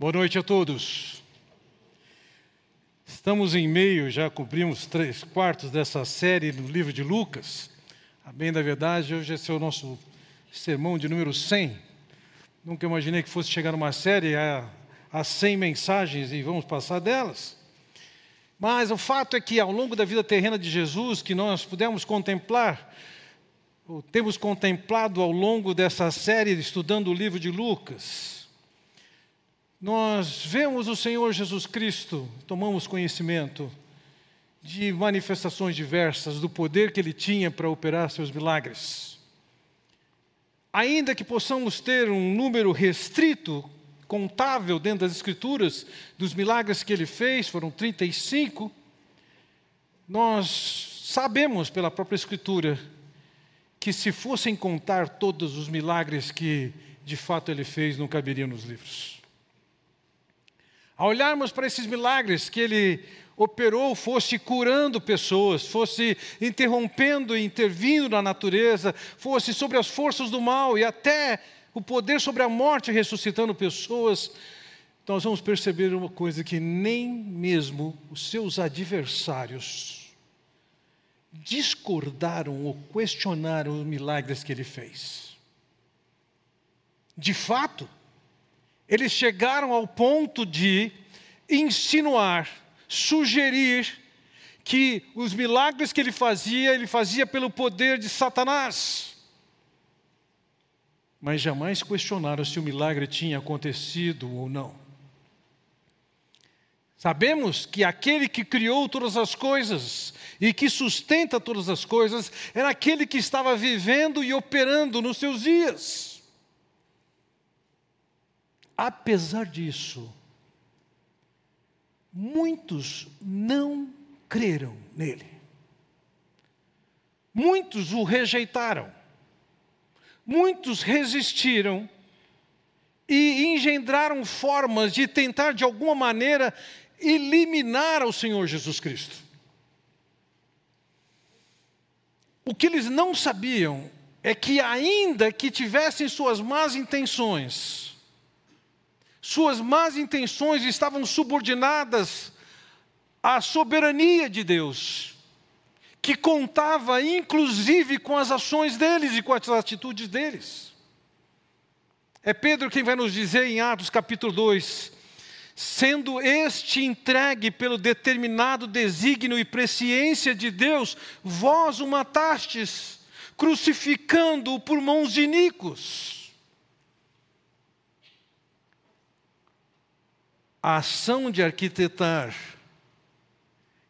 Boa noite a todos. Estamos em meio, já cumprimos três quartos dessa série no livro de Lucas. A bem da verdade, hoje esse é o nosso sermão de número 100. Nunca imaginei que fosse chegar numa série a, a 100 mensagens e vamos passar delas. Mas o fato é que ao longo da vida terrena de Jesus, que nós pudemos contemplar, temos contemplado ao longo dessa série estudando o livro de Lucas, nós vemos o Senhor Jesus Cristo, tomamos conhecimento de manifestações diversas do poder que ele tinha para operar seus milagres. Ainda que possamos ter um número restrito, contável dentro das Escrituras, dos milagres que ele fez, foram 35, nós sabemos pela própria Escritura que se fossem contar todos os milagres que de fato ele fez, não caberiam nos livros. Ao olharmos para esses milagres que ele operou, fosse curando pessoas, fosse interrompendo e intervindo na natureza, fosse sobre as forças do mal e até o poder sobre a morte ressuscitando pessoas, nós vamos perceber uma coisa que nem mesmo os seus adversários discordaram ou questionaram os milagres que ele fez. De fato, eles chegaram ao ponto de insinuar, sugerir que os milagres que ele fazia, ele fazia pelo poder de Satanás. Mas jamais questionaram se o milagre tinha acontecido ou não. Sabemos que aquele que criou todas as coisas e que sustenta todas as coisas era aquele que estava vivendo e operando nos seus dias. Apesar disso, muitos não creram nele. Muitos o rejeitaram. Muitos resistiram e engendraram formas de tentar, de alguma maneira, eliminar o Senhor Jesus Cristo. O que eles não sabiam é que, ainda que tivessem suas más intenções, suas más intenções estavam subordinadas à soberania de Deus, que contava inclusive com as ações deles e com as atitudes deles. É Pedro quem vai nos dizer em Atos capítulo 2: sendo este entregue pelo determinado desígnio e presciência de Deus, vós o matastes, crucificando-o por mãos de. A ação de arquitetar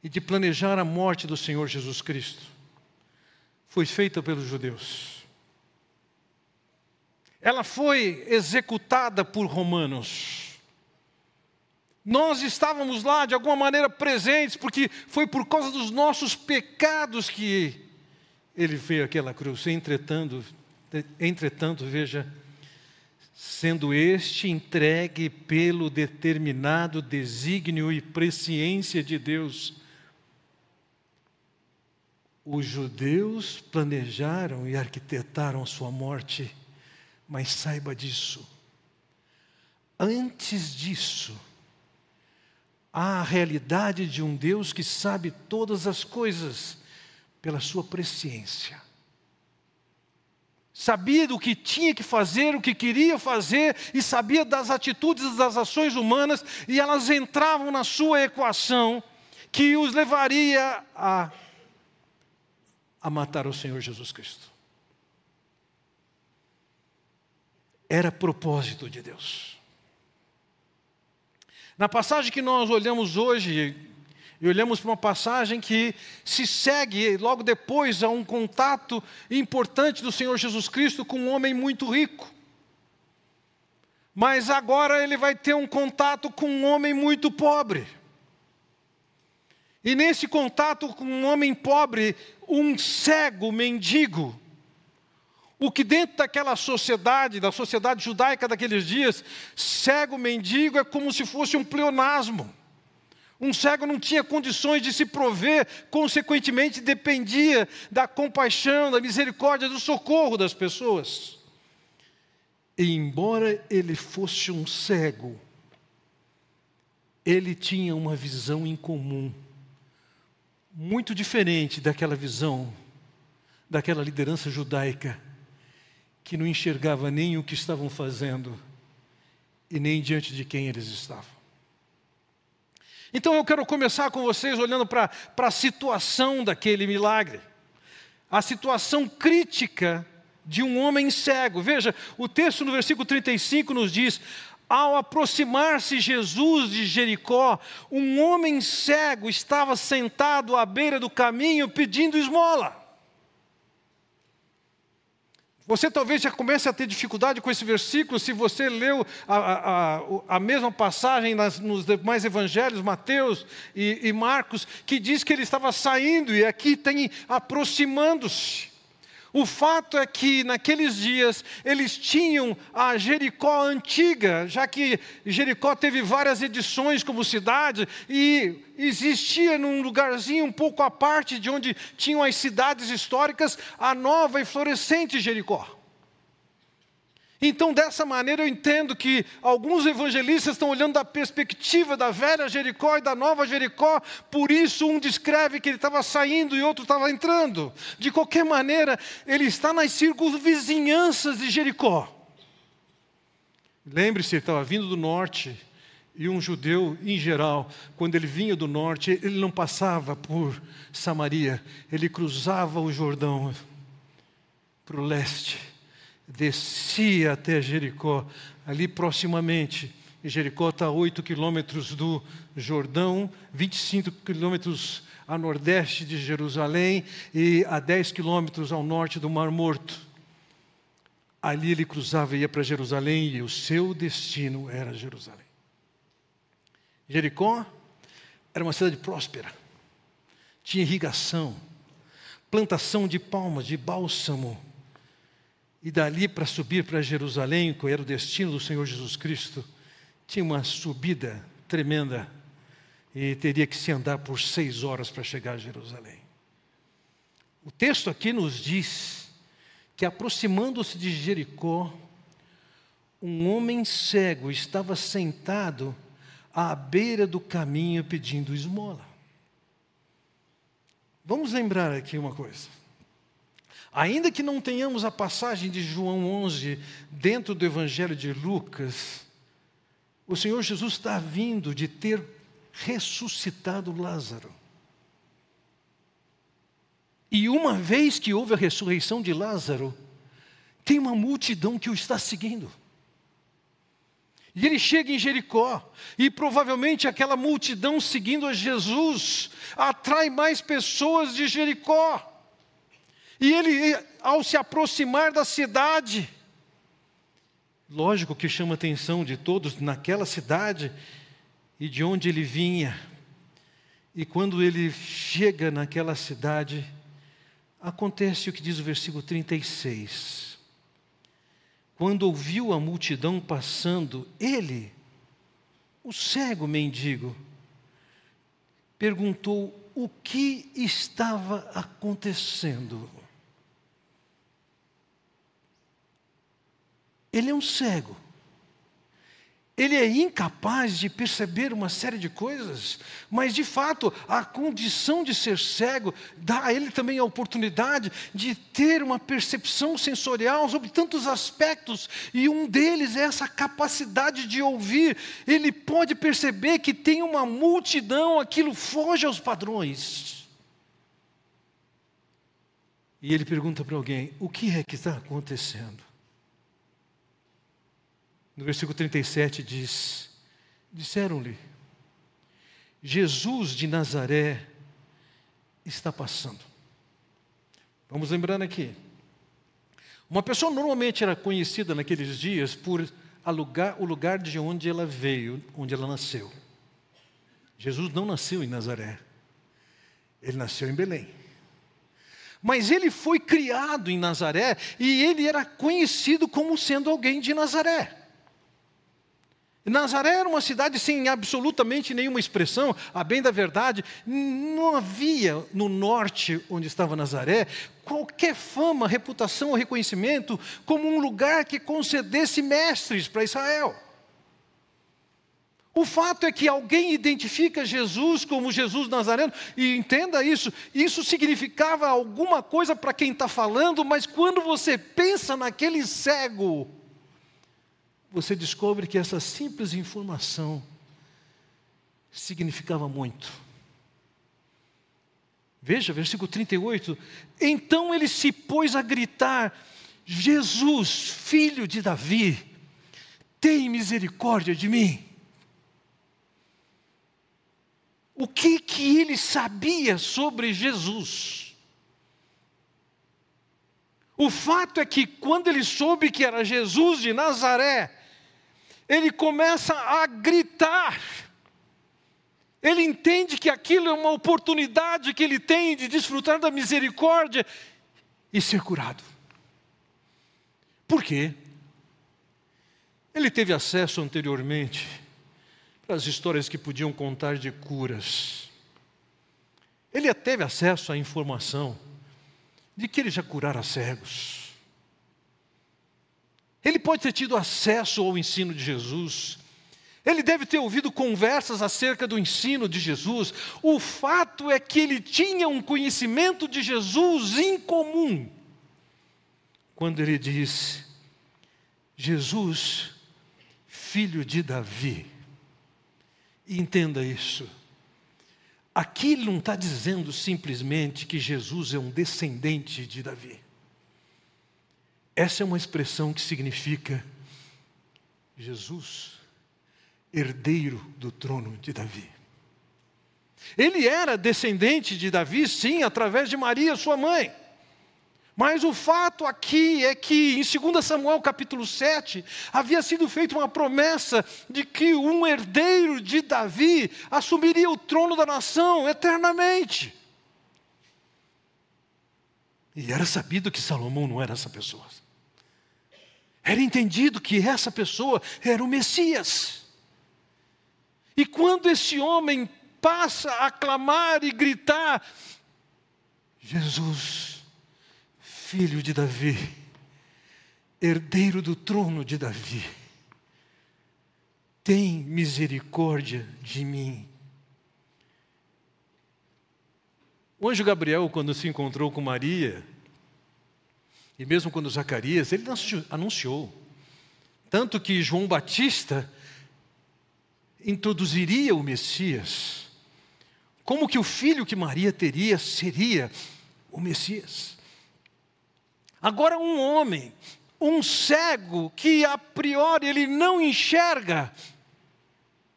e de planejar a morte do Senhor Jesus Cristo foi feita pelos judeus. Ela foi executada por romanos. Nós estávamos lá de alguma maneira presentes, porque foi por causa dos nossos pecados que ele veio àquela cruz. Entretanto, entretanto, veja, sendo este entregue pelo determinado desígnio e presciência de Deus. Os judeus planejaram e arquitetaram sua morte, mas saiba disso. Antes disso, há a realidade de um Deus que sabe todas as coisas pela sua presciência sabia do que tinha que fazer, o que queria fazer, e sabia das atitudes das ações humanas, e elas entravam na sua equação, que os levaria a, a matar o Senhor Jesus Cristo. Era propósito de Deus. Na passagem que nós olhamos hoje, e olhamos para uma passagem que se segue logo depois a um contato importante do Senhor Jesus Cristo com um homem muito rico. Mas agora ele vai ter um contato com um homem muito pobre. E nesse contato com um homem pobre, um cego mendigo, o que dentro daquela sociedade, da sociedade judaica daqueles dias, cego mendigo é como se fosse um pleonasmo. Um cego não tinha condições de se prover, consequentemente dependia da compaixão, da misericórdia, do socorro das pessoas. E embora ele fosse um cego, ele tinha uma visão em comum, muito diferente daquela visão daquela liderança judaica, que não enxergava nem o que estavam fazendo e nem diante de quem eles estavam. Então eu quero começar com vocês olhando para a situação daquele milagre, a situação crítica de um homem cego. Veja, o texto no versículo 35 nos diz: Ao aproximar-se Jesus de Jericó, um homem cego estava sentado à beira do caminho pedindo esmola. Você talvez já comece a ter dificuldade com esse versículo se você leu a, a, a mesma passagem nas, nos demais evangelhos, Mateus e, e Marcos, que diz que ele estava saindo e aqui tem aproximando-se. O fato é que naqueles dias eles tinham a Jericó antiga, já que Jericó teve várias edições como cidade e existia num lugarzinho um pouco à parte de onde tinham as cidades históricas a nova e florescente Jericó. Então, dessa maneira, eu entendo que alguns evangelistas estão olhando da perspectiva da velha Jericó e da nova Jericó, por isso um descreve que ele estava saindo e outro estava entrando. De qualquer maneira, ele está nas circunvizinhanças de Jericó. Lembre-se, ele estava vindo do norte, e um judeu, em geral, quando ele vinha do norte, ele não passava por Samaria, ele cruzava o Jordão para o leste descia até Jericó, ali proximamente. Jericó está a 8 quilômetros do Jordão, 25 quilômetros a nordeste de Jerusalém e a 10 quilômetros ao norte do Mar Morto. Ali ele cruzava e ia para Jerusalém e o seu destino era Jerusalém. Jericó era uma cidade próspera, tinha irrigação, plantação de palmas, de bálsamo, e dali para subir para Jerusalém, que era o destino do Senhor Jesus Cristo, tinha uma subida tremenda e teria que se andar por seis horas para chegar a Jerusalém. O texto aqui nos diz que, aproximando-se de Jericó, um homem cego estava sentado à beira do caminho pedindo esmola. Vamos lembrar aqui uma coisa. Ainda que não tenhamos a passagem de João 11 dentro do Evangelho de Lucas, o Senhor Jesus está vindo de ter ressuscitado Lázaro. E uma vez que houve a ressurreição de Lázaro, tem uma multidão que o está seguindo. E ele chega em Jericó, e provavelmente aquela multidão seguindo a Jesus atrai mais pessoas de Jericó. E ele, ao se aproximar da cidade, lógico que chama a atenção de todos naquela cidade e de onde ele vinha. E quando ele chega naquela cidade, acontece o que diz o versículo 36. Quando ouviu a multidão passando, ele, o cego mendigo, perguntou o que estava acontecendo. Ele é um cego. Ele é incapaz de perceber uma série de coisas, mas de fato, a condição de ser cego dá a ele também a oportunidade de ter uma percepção sensorial sobre tantos aspectos, e um deles é essa capacidade de ouvir. Ele pode perceber que tem uma multidão, aquilo foge aos padrões. E ele pergunta para alguém: o que é que está acontecendo? No versículo 37 diz: Disseram-lhe, Jesus de Nazaré está passando. Vamos lembrando aqui. Uma pessoa normalmente era conhecida naqueles dias por alugar o lugar de onde ela veio, onde ela nasceu. Jesus não nasceu em Nazaré, ele nasceu em Belém. Mas ele foi criado em Nazaré e ele era conhecido como sendo alguém de Nazaré. Nazaré era uma cidade sem absolutamente nenhuma expressão, a bem da verdade, não havia no norte, onde estava Nazaré, qualquer fama, reputação ou reconhecimento como um lugar que concedesse mestres para Israel. O fato é que alguém identifica Jesus como Jesus Nazareno, e entenda isso, isso significava alguma coisa para quem está falando, mas quando você pensa naquele cego, você descobre que essa simples informação significava muito. Veja, versículo 38. Então ele se pôs a gritar: Jesus, filho de Davi, tem misericórdia de mim. o que que ele sabia sobre Jesus. O fato é que quando ele soube que era Jesus de Nazaré, ele começa a gritar. Ele entende que aquilo é uma oportunidade que ele tem de desfrutar da misericórdia e ser curado. Por quê? Ele teve acesso anteriormente as histórias que podiam contar de curas. Ele teve acesso à informação de que ele já curara cegos. Ele pode ter tido acesso ao ensino de Jesus. Ele deve ter ouvido conversas acerca do ensino de Jesus. O fato é que ele tinha um conhecimento de Jesus incomum. Quando ele diz: Jesus, filho de Davi, e entenda isso. Aqui ele não está dizendo simplesmente que Jesus é um descendente de Davi. Essa é uma expressão que significa Jesus, herdeiro do trono de Davi. Ele era descendente de Davi, sim, através de Maria, sua mãe. Mas o fato aqui é que em 2 Samuel capítulo 7, havia sido feita uma promessa de que um herdeiro de Davi assumiria o trono da nação eternamente. E era sabido que Salomão não era essa pessoa. Era entendido que essa pessoa era o Messias. E quando esse homem passa a clamar e gritar: Jesus, filho de Davi, herdeiro do trono de Davi, tem misericórdia de mim. O anjo Gabriel, quando se encontrou com Maria, e mesmo quando Zacarias, ele anunciou, tanto que João Batista introduziria o Messias, como que o filho que Maria teria seria o Messias. Agora, um homem, um cego, que a priori ele não enxerga,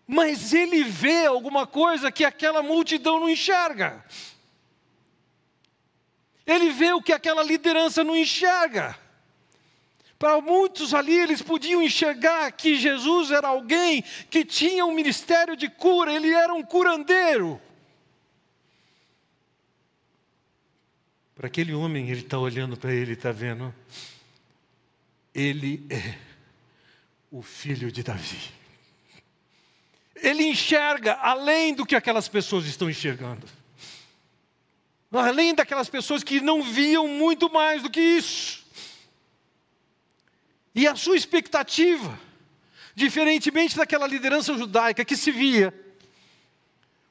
mas ele vê alguma coisa que aquela multidão não enxerga. Ele vê o que aquela liderança não enxerga. Para muitos ali, eles podiam enxergar que Jesus era alguém que tinha um ministério de cura, ele era um curandeiro. Para aquele homem, ele está olhando para ele e está vendo. Ele é o filho de Davi. Ele enxerga além do que aquelas pessoas estão enxergando. Além daquelas pessoas que não viam muito mais do que isso. E a sua expectativa, diferentemente daquela liderança judaica que se via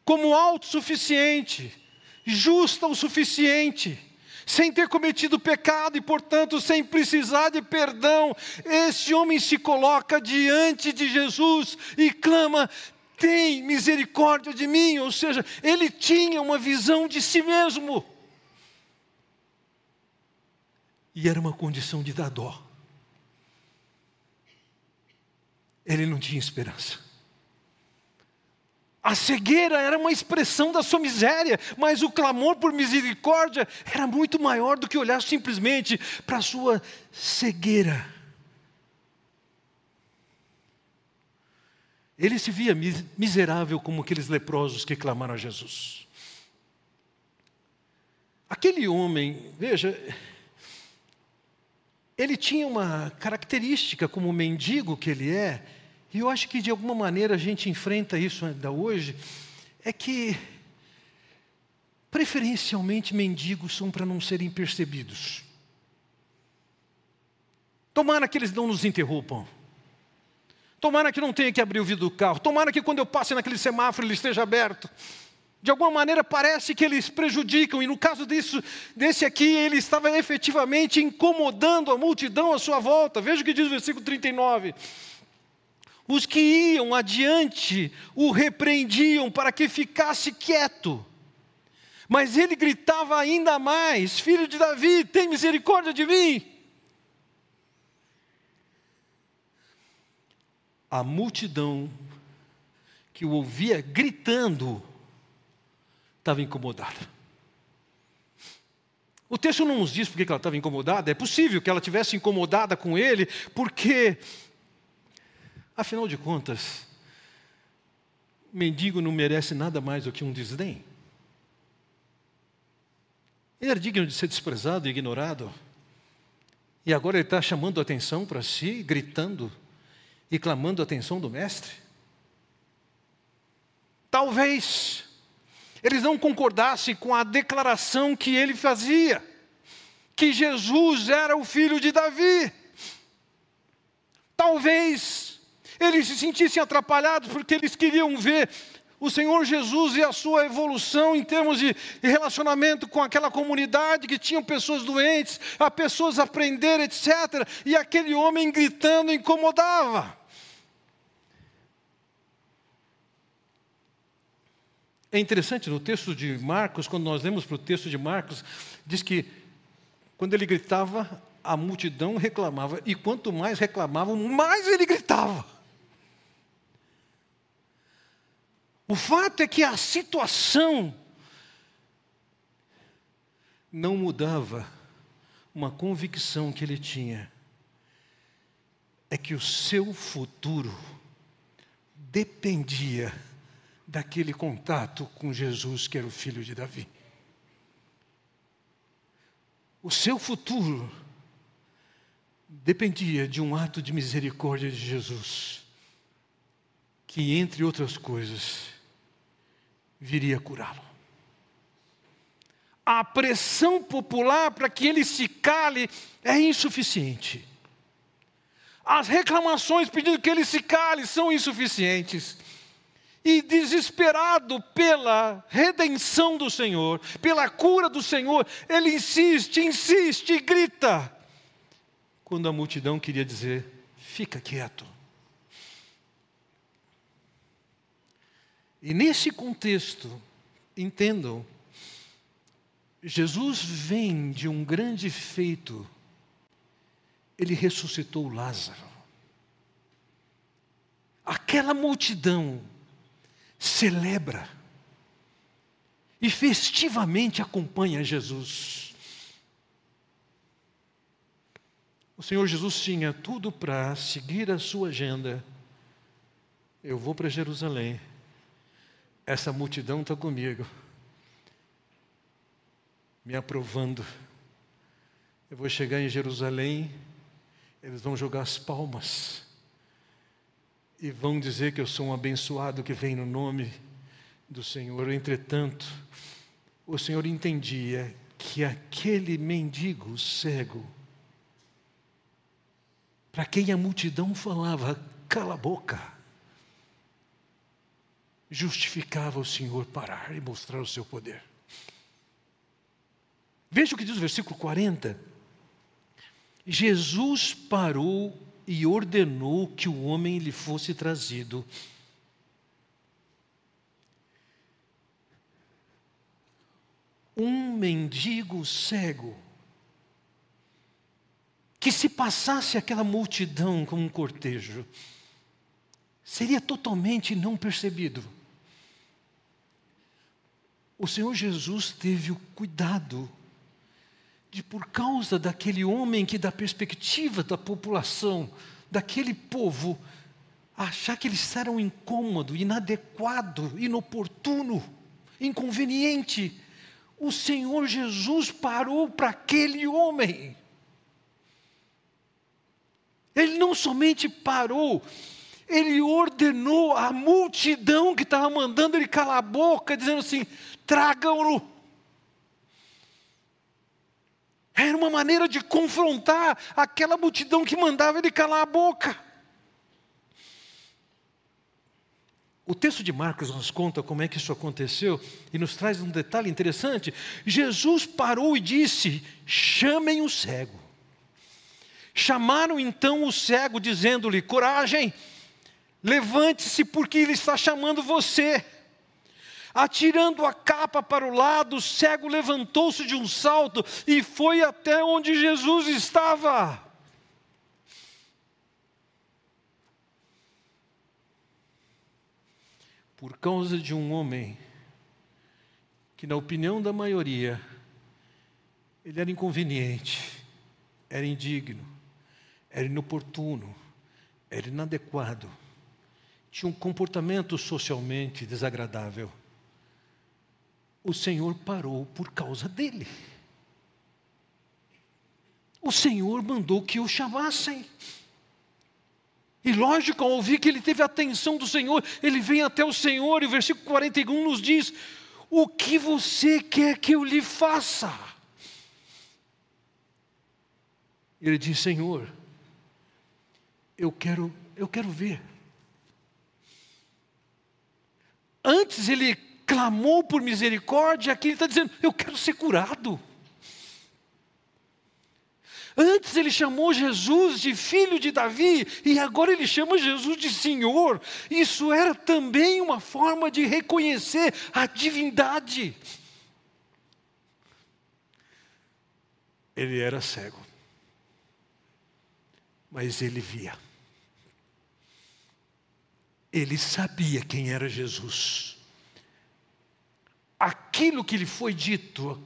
como autossuficiente, justa o suficiente, sem ter cometido pecado e, portanto, sem precisar de perdão, esse homem se coloca diante de Jesus e clama: tem misericórdia de mim. Ou seja, ele tinha uma visão de si mesmo. E era uma condição de dar dó. Ele não tinha esperança. A cegueira era uma expressão da sua miséria, mas o clamor por misericórdia era muito maior do que olhar simplesmente para a sua cegueira. Ele se via miserável como aqueles leprosos que clamaram a Jesus. Aquele homem, veja, ele tinha uma característica como mendigo que ele é, e eu acho que de alguma maneira a gente enfrenta isso ainda hoje, é que preferencialmente mendigos são para não serem percebidos. Tomara que eles não nos interrompam. Tomara que não tenha que abrir o vidro do carro. Tomara que quando eu passe naquele semáforo ele esteja aberto. De alguma maneira parece que eles prejudicam, e no caso disso, desse aqui, ele estava efetivamente incomodando a multidão à sua volta. Veja o que diz o versículo 39. Os que iam adiante o repreendiam para que ficasse quieto. Mas ele gritava ainda mais: Filho de Davi, tem misericórdia de mim. A multidão que o ouvia gritando estava incomodada. O texto não nos diz porque ela estava incomodada, é possível que ela tivesse incomodada com ele, porque, afinal de contas, mendigo não merece nada mais do que um desdém. Ele era digno de ser desprezado e ignorado. E agora ele está chamando a atenção para si, gritando e clamando a atenção do Mestre. Talvez eles não concordassem com a declaração que ele fazia, que Jesus era o filho de Davi. Talvez eles se sentissem atrapalhados porque eles queriam ver o Senhor Jesus e a sua evolução em termos de relacionamento com aquela comunidade que tinham pessoas doentes, a pessoas aprender, etc. E aquele homem gritando incomodava. É interessante no texto de Marcos, quando nós lemos para o texto de Marcos, diz que quando ele gritava, a multidão reclamava, e quanto mais reclamavam, mais ele gritava. O fato é que a situação não mudava uma convicção que ele tinha, é que o seu futuro dependia daquele contato com Jesus, que era o filho de Davi. O seu futuro dependia de um ato de misericórdia de Jesus, que, entre outras coisas, viria curá-lo. A pressão popular para que ele se cale é insuficiente. As reclamações pedindo que ele se cale são insuficientes. E desesperado pela redenção do Senhor, pela cura do Senhor, ele insiste, insiste e grita. Quando a multidão queria dizer: fica quieto. E nesse contexto, entendam, Jesus vem de um grande feito, ele ressuscitou Lázaro. Aquela multidão celebra e festivamente acompanha Jesus. O Senhor Jesus tinha tudo para seguir a sua agenda. Eu vou para Jerusalém essa multidão está comigo, me aprovando. Eu vou chegar em Jerusalém, eles vão jogar as palmas e vão dizer que eu sou um abençoado que vem no nome do Senhor. Entretanto, o Senhor entendia que aquele mendigo cego, para quem a multidão falava, cala a boca, justificava o Senhor parar e mostrar o seu poder. Veja o que diz o versículo 40. Jesus parou e ordenou que o homem lhe fosse trazido. Um mendigo cego, que se passasse aquela multidão como um cortejo, seria totalmente não percebido o Senhor Jesus teve o cuidado de, por causa daquele homem que, da perspectiva da população, daquele povo, achar que eles eram incômodo, inadequado, inoportuno, inconveniente, o Senhor Jesus parou para aquele homem. Ele não somente parou, ele ordenou a multidão que estava mandando ele calar a boca, dizendo assim: tragam-no. Era uma maneira de confrontar aquela multidão que mandava ele calar a boca. O texto de Marcos nos conta como é que isso aconteceu e nos traz um detalhe interessante. Jesus parou e disse: chamem o cego. Chamaram então o cego, dizendo-lhe: coragem, levante-se, porque ele está chamando você. Atirando a capa para o lado, o cego levantou-se de um salto e foi até onde Jesus estava. por causa de um homem que, na opinião da maioria, ele era inconveniente, era indigno, era inoportuno, era inadequado, tinha um comportamento socialmente desagradável. O Senhor parou por causa dele. O Senhor mandou que o chamassem. E lógico, ao ouvir que ele teve a atenção do Senhor, ele vem até o Senhor, e o versículo 41 nos diz: O que você quer que eu lhe faça? Ele diz: Senhor, eu quero, eu quero ver. Antes ele clamou por misericórdia, aqui ele está dizendo: Eu quero ser curado. Antes ele chamou Jesus de filho de Davi e agora ele chama Jesus de Senhor. Isso era também uma forma de reconhecer a divindade. Ele era cego, mas ele via. Ele sabia quem era Jesus. Aquilo que lhe foi dito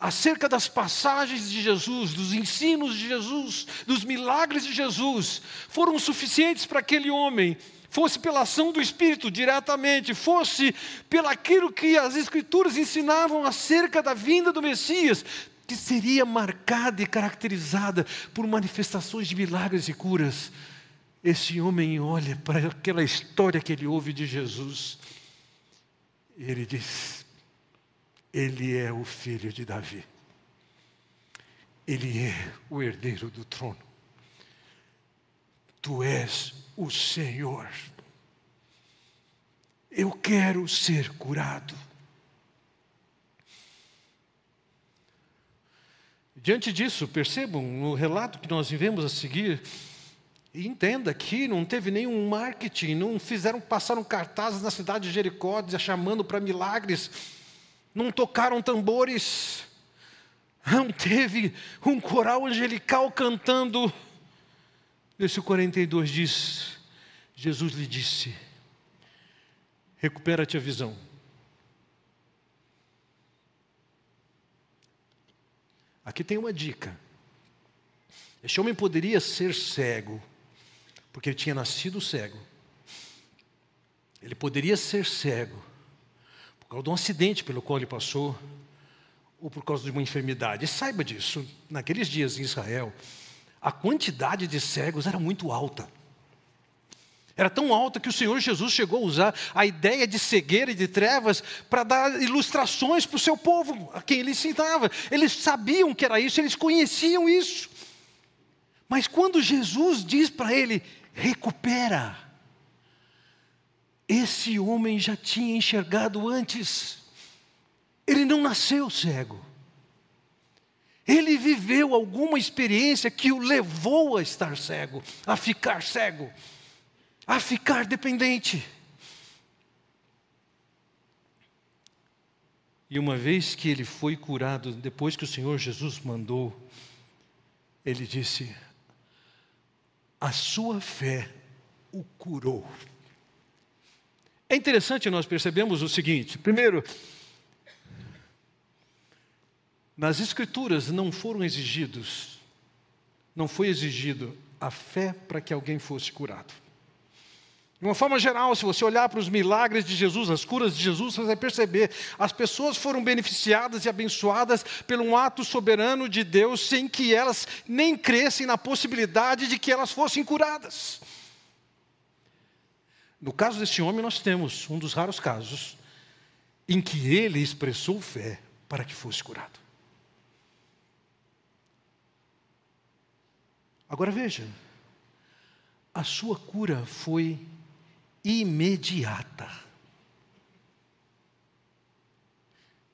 acerca das passagens de Jesus, dos ensinos de Jesus, dos milagres de Jesus, foram suficientes para aquele homem, fosse pela ação do Espírito diretamente, fosse pelaquilo que as Escrituras ensinavam acerca da vinda do Messias, que seria marcada e caracterizada por manifestações de milagres e curas. Esse homem olha para aquela história que ele ouve de Jesus e ele diz: ele é o filho de Davi. Ele é o herdeiro do trono. Tu és o Senhor. Eu quero ser curado. Diante disso, percebam no relato que nós vivemos a seguir, e entenda que não teve nenhum marketing, não fizeram, passaram cartazes na cidade de Jericó, chamando para milagres não tocaram tambores, não teve um coral angelical cantando. Versículo 42 diz: Jesus lhe disse: recupera-te a visão. Aqui tem uma dica. Este homem poderia ser cego, porque ele tinha nascido cego. Ele poderia ser cego, causa de um acidente pelo qual ele passou, ou por causa de uma enfermidade. E saiba disso, naqueles dias em Israel, a quantidade de cegos era muito alta. Era tão alta que o Senhor Jesus chegou a usar a ideia de cegueira e de trevas para dar ilustrações para o seu povo, a quem ele ensinava. Eles sabiam que era isso, eles conheciam isso. Mas quando Jesus diz para ele, recupera, esse homem já tinha enxergado antes. Ele não nasceu cego. Ele viveu alguma experiência que o levou a estar cego, a ficar cego, a ficar dependente. E uma vez que ele foi curado, depois que o Senhor Jesus mandou, ele disse: A sua fé o curou. É interessante nós percebemos o seguinte: primeiro, nas Escrituras não foram exigidos, não foi exigido a fé para que alguém fosse curado. De uma forma geral, se você olhar para os milagres de Jesus, as curas de Jesus, você vai perceber, as pessoas foram beneficiadas e abençoadas pelo um ato soberano de Deus, sem que elas nem crescem na possibilidade de que elas fossem curadas. No caso desse homem, nós temos um dos raros casos em que ele expressou fé para que fosse curado. Agora veja, a sua cura foi imediata.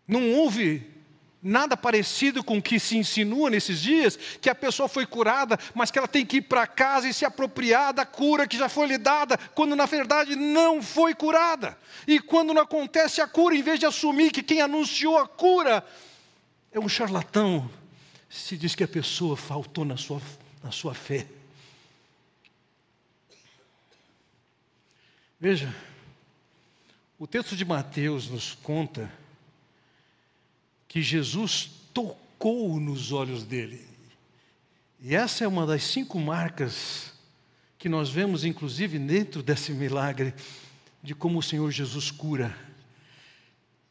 Não houve nada parecido com o que se insinua nesses dias, que a pessoa foi curada, mas que ela tem que ir para casa e se apropriar da cura que já foi lhe dada, quando na verdade não foi curada. E quando não acontece a cura, em vez de assumir que quem anunciou a cura é um charlatão, se diz que a pessoa faltou na sua, na sua fé. Veja, o texto de Mateus nos conta que Jesus tocou nos olhos dele. E essa é uma das cinco marcas que nós vemos, inclusive, dentro desse milagre, de como o Senhor Jesus cura.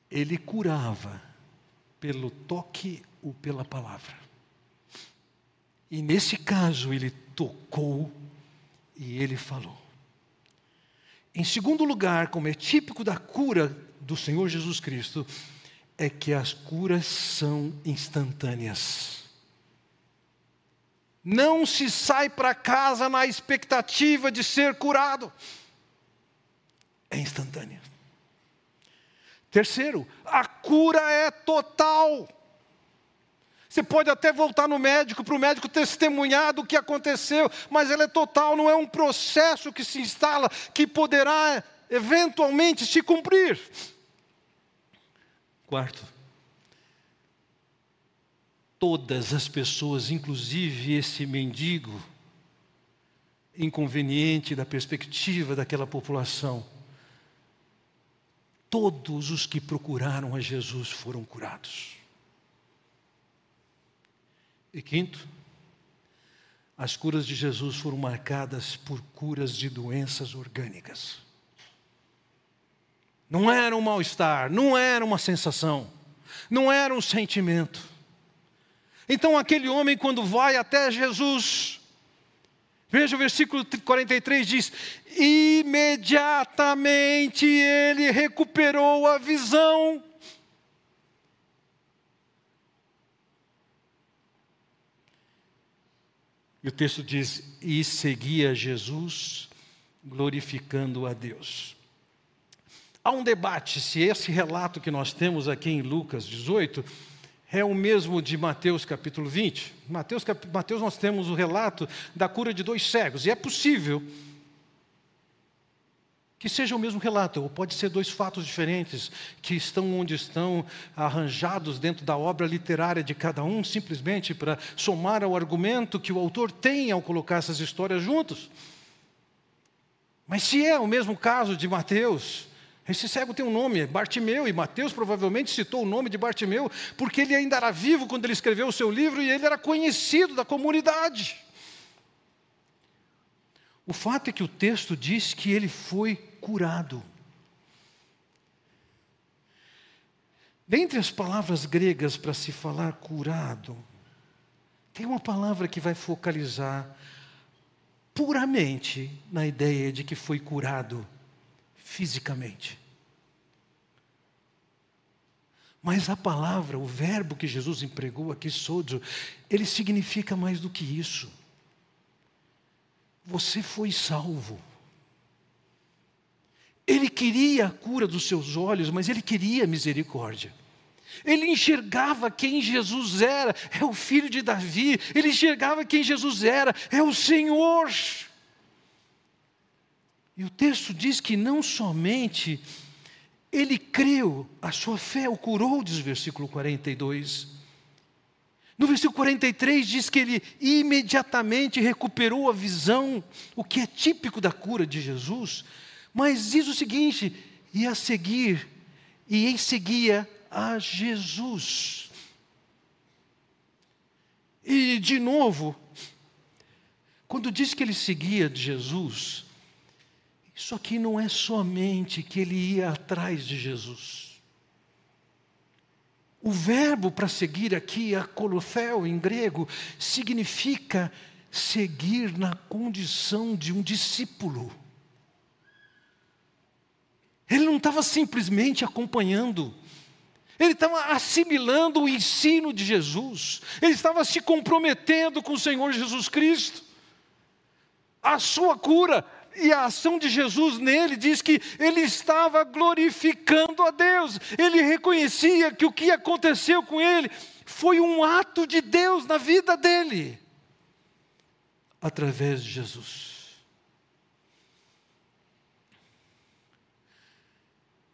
Ele curava pelo toque ou pela palavra. E nesse caso, ele tocou e ele falou. Em segundo lugar, como é típico da cura do Senhor Jesus Cristo, é que as curas são instantâneas. Não se sai para casa na expectativa de ser curado. É instantânea. Terceiro, a cura é total. Você pode até voltar no médico para o médico testemunhar do que aconteceu, mas ela é total, não é um processo que se instala que poderá eventualmente se cumprir. Quarto, todas as pessoas, inclusive esse mendigo, inconveniente da perspectiva daquela população, todos os que procuraram a Jesus foram curados. E quinto, as curas de Jesus foram marcadas por curas de doenças orgânicas. Não era um mal-estar, não era uma sensação, não era um sentimento. Então aquele homem, quando vai até Jesus, veja o versículo 43 diz: imediatamente ele recuperou a visão. E o texto diz: e seguia Jesus, glorificando a Deus. Há um debate se esse relato que nós temos aqui em Lucas 18 é o mesmo de Mateus capítulo 20. Mateus, Mateus nós temos o relato da cura de dois cegos, e é possível que seja o mesmo relato, ou pode ser dois fatos diferentes que estão onde estão, arranjados dentro da obra literária de cada um, simplesmente para somar ao argumento que o autor tem ao colocar essas histórias juntos. Mas se é o mesmo caso de Mateus, esse cego tem um nome, Bartimeu, e Mateus provavelmente citou o nome de Bartimeu, porque ele ainda era vivo quando ele escreveu o seu livro e ele era conhecido da comunidade. O fato é que o texto diz que ele foi curado. Dentre as palavras gregas para se falar curado, tem uma palavra que vai focalizar puramente na ideia de que foi curado fisicamente. Mas a palavra, o verbo que Jesus empregou aqui, sodio, ele significa mais do que isso. Você foi salvo. Ele queria a cura dos seus olhos, mas ele queria misericórdia. Ele enxergava quem Jesus era, é o filho de Davi. Ele enxergava quem Jesus era, é o Senhor. E o texto diz que não somente ele creu, a sua fé o curou, diz o versículo 42. No versículo 43 diz que ele imediatamente recuperou a visão, o que é típico da cura de Jesus. Mas diz o seguinte: e a seguir, e em seguia a Jesus. E de novo, quando diz que ele seguia de Jesus, isso aqui não é somente que ele ia atrás de Jesus. O verbo para seguir aqui, acolofel em grego, significa seguir na condição de um discípulo. Ele não estava simplesmente acompanhando, ele estava assimilando o ensino de Jesus, ele estava se comprometendo com o Senhor Jesus Cristo. A sua cura e a ação de Jesus nele diz que ele estava glorificando a Deus, ele reconhecia que o que aconteceu com ele foi um ato de Deus na vida dele, através de Jesus.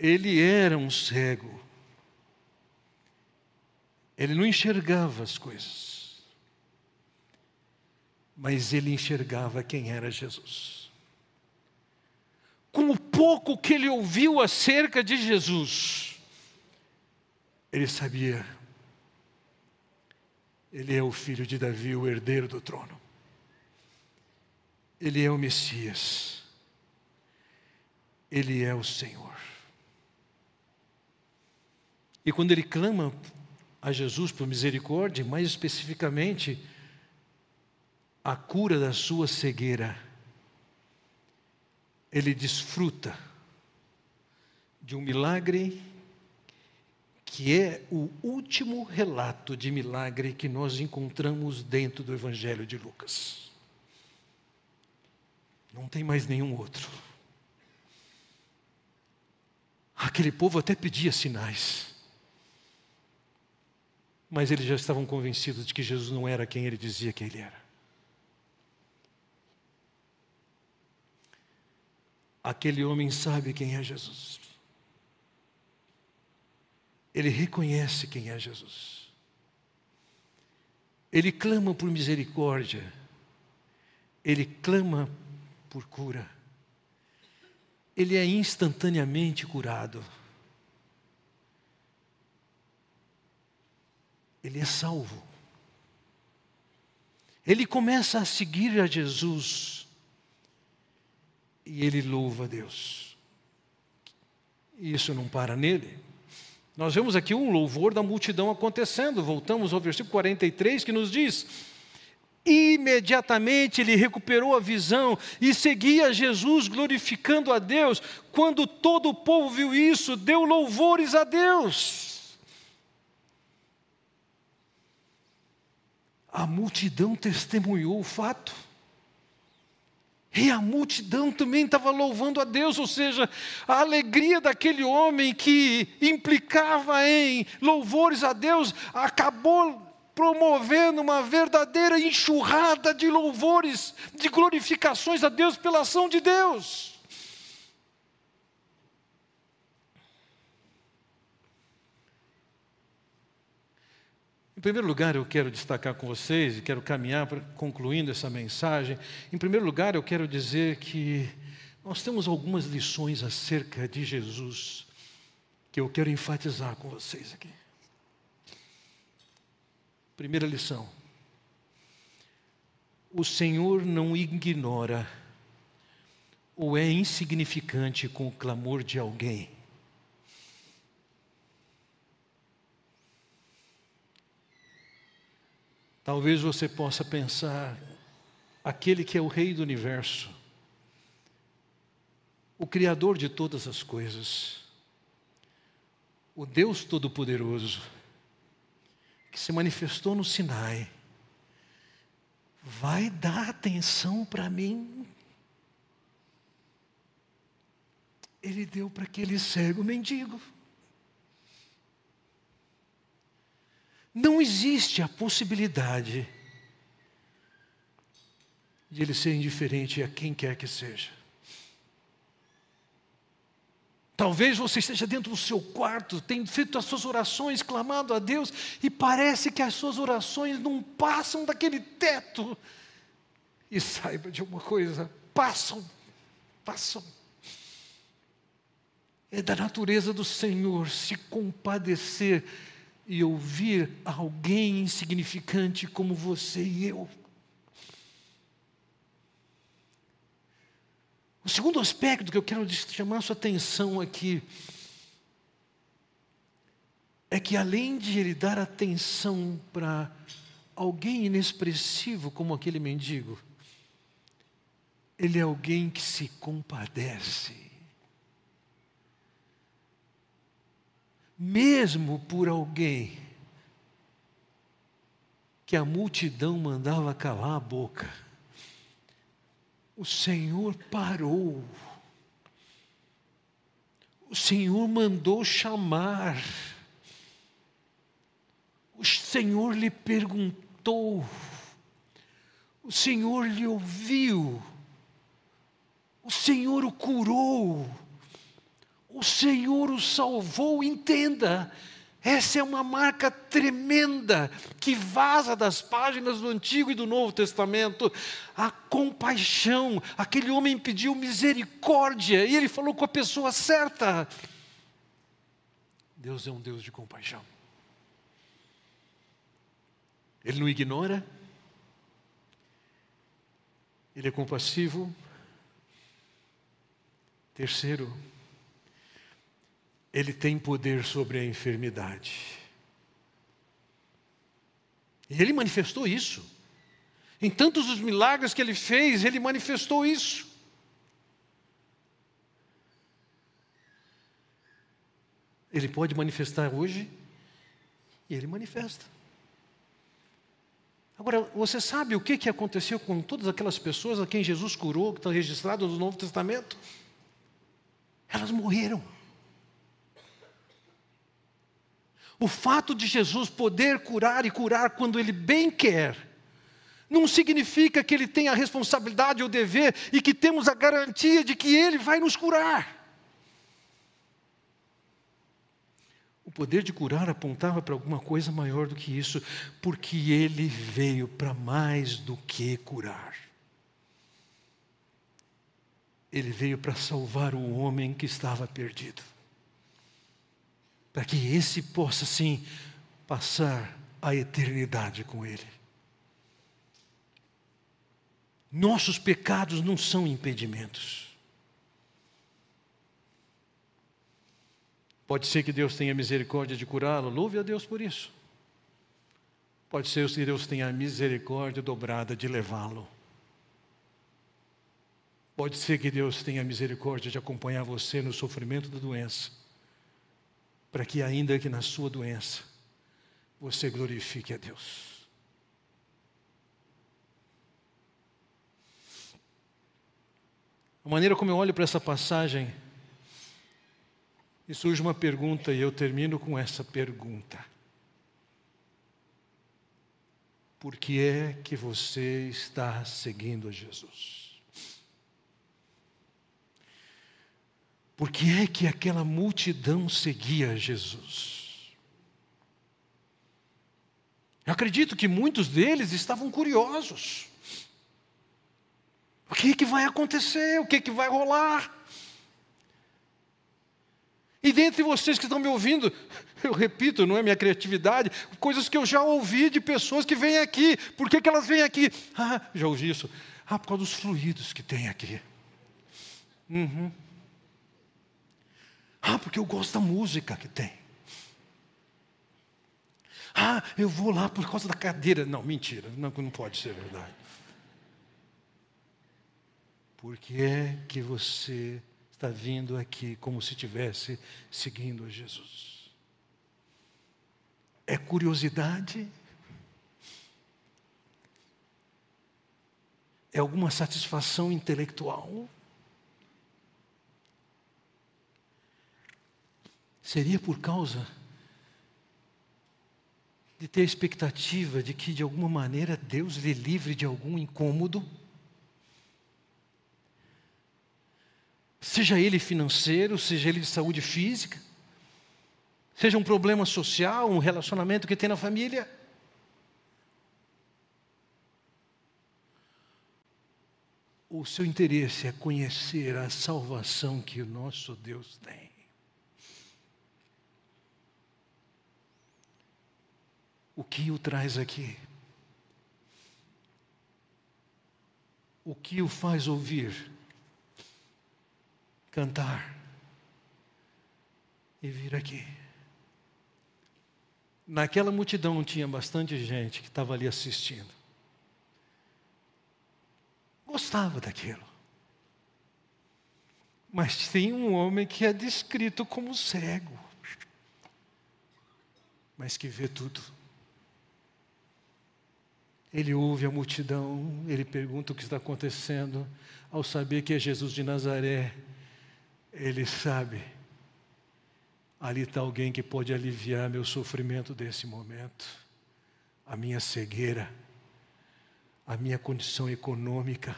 Ele era um cego, ele não enxergava as coisas, mas ele enxergava quem era Jesus. Com o pouco que ele ouviu acerca de Jesus, ele sabia ele é o filho de Davi, o herdeiro do trono. Ele é o Messias. Ele é o Senhor. E quando ele clama a Jesus por misericórdia, mais especificamente, a cura da sua cegueira, ele desfruta de um milagre que é o último relato de milagre que nós encontramos dentro do Evangelho de Lucas. Não tem mais nenhum outro. Aquele povo até pedia sinais, mas eles já estavam convencidos de que Jesus não era quem ele dizia que ele era. Aquele homem sabe quem é Jesus ele reconhece quem é Jesus. Ele clama por misericórdia. Ele clama por cura. Ele é instantaneamente curado. Ele é salvo. Ele começa a seguir a Jesus e ele louva a Deus. E isso não para nele. Nós vemos aqui um louvor da multidão acontecendo. Voltamos ao versículo 43 que nos diz: Imediatamente ele recuperou a visão e seguia Jesus glorificando a Deus. Quando todo o povo viu isso, deu louvores a Deus. A multidão testemunhou o fato. E a multidão também estava louvando a Deus, ou seja, a alegria daquele homem que implicava em louvores a Deus acabou promovendo uma verdadeira enxurrada de louvores, de glorificações a Deus pela ação de Deus. Em primeiro lugar, eu quero destacar com vocês e quero caminhar para, concluindo essa mensagem. Em primeiro lugar, eu quero dizer que nós temos algumas lições acerca de Jesus que eu quero enfatizar com vocês aqui. Primeira lição: o Senhor não ignora ou é insignificante com o clamor de alguém. Talvez você possa pensar, aquele que é o Rei do universo, o Criador de todas as coisas, o Deus Todo-Poderoso, que se manifestou no Sinai, vai dar atenção para mim. Ele deu para aquele cego mendigo. Não existe a possibilidade de ele ser indiferente a quem quer que seja. Talvez você esteja dentro do seu quarto, tem feito as suas orações, clamado a Deus, e parece que as suas orações não passam daquele teto. E saiba de uma coisa: passam, passam. É da natureza do Senhor se compadecer e ouvir alguém insignificante como você e eu. O segundo aspecto que eu quero chamar a sua atenção aqui é que além de ele dar atenção para alguém inexpressivo como aquele mendigo, ele é alguém que se compadece. Mesmo por alguém que a multidão mandava calar a boca, o Senhor parou. O Senhor mandou chamar. O Senhor lhe perguntou. O Senhor lhe ouviu. O Senhor o curou. O Senhor o salvou. Entenda, essa é uma marca tremenda que vaza das páginas do Antigo e do Novo Testamento. A compaixão. Aquele homem pediu misericórdia e ele falou com a pessoa certa. Deus é um Deus de compaixão. Ele não ignora. Ele é compassivo. Terceiro, ele tem poder sobre a enfermidade. E ele manifestou isso. Em tantos os milagres que ele fez, ele manifestou isso. Ele pode manifestar hoje e ele manifesta. Agora, você sabe o que, que aconteceu com todas aquelas pessoas a quem Jesus curou, que estão registradas no Novo Testamento? Elas morreram. O fato de Jesus poder curar e curar quando Ele bem quer, não significa que Ele tem a responsabilidade ou dever e que temos a garantia de que Ele vai nos curar. O poder de curar apontava para alguma coisa maior do que isso, porque Ele veio para mais do que curar. Ele veio para salvar o homem que estava perdido para que esse possa sim passar a eternidade com Ele. Nossos pecados não são impedimentos. Pode ser que Deus tenha misericórdia de curá-lo, louve a Deus por isso. Pode ser que Deus tenha misericórdia dobrada de levá-lo. Pode ser que Deus tenha misericórdia de acompanhar você no sofrimento da doença para que, ainda que na sua doença, você glorifique a Deus. A maneira como eu olho para essa passagem, e surge uma pergunta, e eu termino com essa pergunta: Por que é que você está seguindo a Jesus? Por que é que aquela multidão seguia Jesus? Eu acredito que muitos deles estavam curiosos. O que, é que vai acontecer? O que, é que vai rolar? E dentre vocês que estão me ouvindo, eu repito, não é minha criatividade, coisas que eu já ouvi de pessoas que vêm aqui. Por que, que elas vêm aqui? Ah, já ouvi isso. Ah, por causa dos fluidos que tem aqui. Uhum. Ah, porque eu gosto da música que tem. Ah, eu vou lá por causa da cadeira. Não, mentira, não, não pode ser verdade. Por que é que você está vindo aqui como se estivesse seguindo a Jesus? É curiosidade? É alguma satisfação intelectual? Seria por causa de ter a expectativa de que, de alguma maneira, Deus lhe livre de algum incômodo? Seja ele financeiro, seja ele de saúde física, seja um problema social, um relacionamento que tem na família. O seu interesse é conhecer a salvação que o nosso Deus tem. O que o traz aqui? O que o faz ouvir, cantar e vir aqui? Naquela multidão tinha bastante gente que estava ali assistindo. Gostava daquilo. Mas tem um homem que é descrito como cego, mas que vê tudo. Ele ouve a multidão, ele pergunta o que está acontecendo. Ao saber que é Jesus de Nazaré, ele sabe, ali está alguém que pode aliviar meu sofrimento desse momento, a minha cegueira, a minha condição econômica.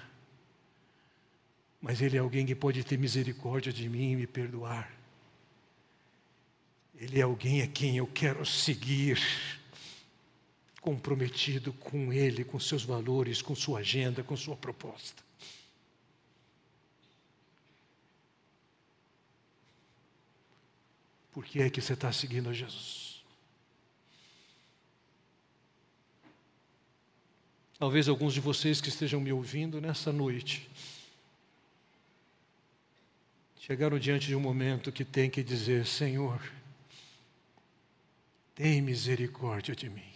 Mas ele é alguém que pode ter misericórdia de mim e me perdoar. Ele é alguém a quem eu quero seguir, comprometido com Ele, com seus valores, com sua agenda, com sua proposta. Por que é que você está seguindo a Jesus? Talvez alguns de vocês que estejam me ouvindo nessa noite chegaram diante de um momento que tem que dizer: Senhor, tem misericórdia de mim.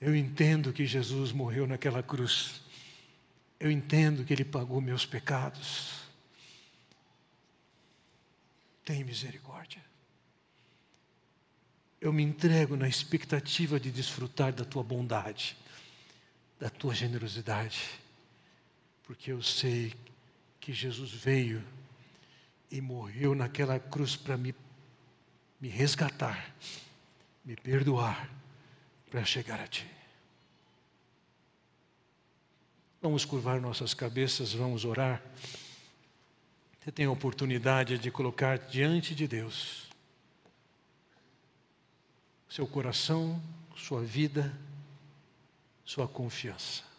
Eu entendo que Jesus morreu naquela cruz. Eu entendo que Ele pagou meus pecados. Tem misericórdia. Eu me entrego na expectativa de desfrutar da tua bondade, da tua generosidade, porque eu sei que Jesus veio e morreu naquela cruz para me me resgatar, me perdoar, para chegar a Ti. Vamos curvar nossas cabeças, vamos orar. Você tem a oportunidade de colocar diante de Deus seu coração, sua vida, sua confiança.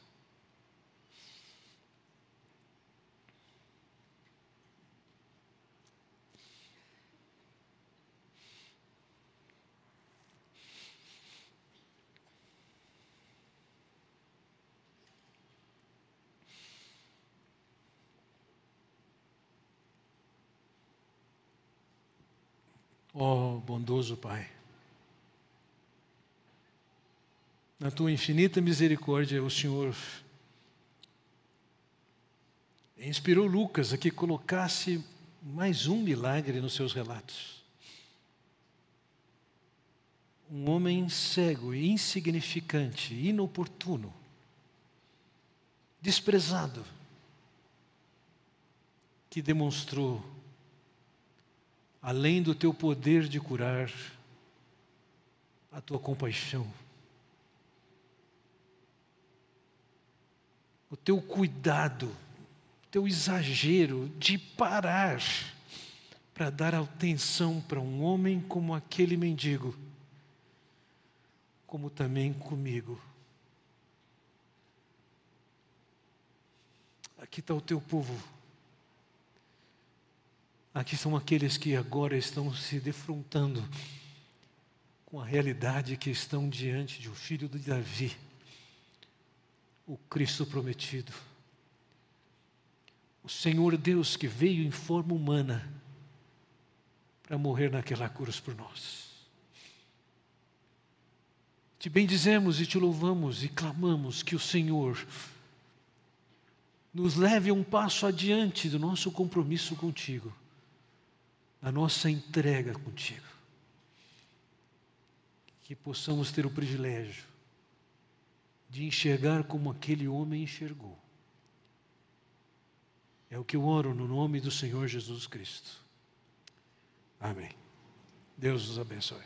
Oh, bondoso Pai, na tua infinita misericórdia, o Senhor inspirou Lucas a que colocasse mais um milagre nos seus relatos. Um homem cego, insignificante, inoportuno, desprezado, que demonstrou além do teu poder de curar, a tua compaixão, o teu cuidado, o teu exagero de parar para dar atenção para um homem como aquele mendigo, como também comigo. Aqui está o teu povo Aqui são aqueles que agora estão se defrontando com a realidade que estão diante de um filho de Davi, o Cristo prometido. O Senhor Deus que veio em forma humana para morrer naquela cruz por nós. Te bendizemos e te louvamos e clamamos que o Senhor nos leve um passo adiante do nosso compromisso contigo a nossa entrega contigo. Que possamos ter o privilégio de enxergar como aquele homem enxergou. É o que eu oro no nome do Senhor Jesus Cristo. Amém. Deus os abençoe.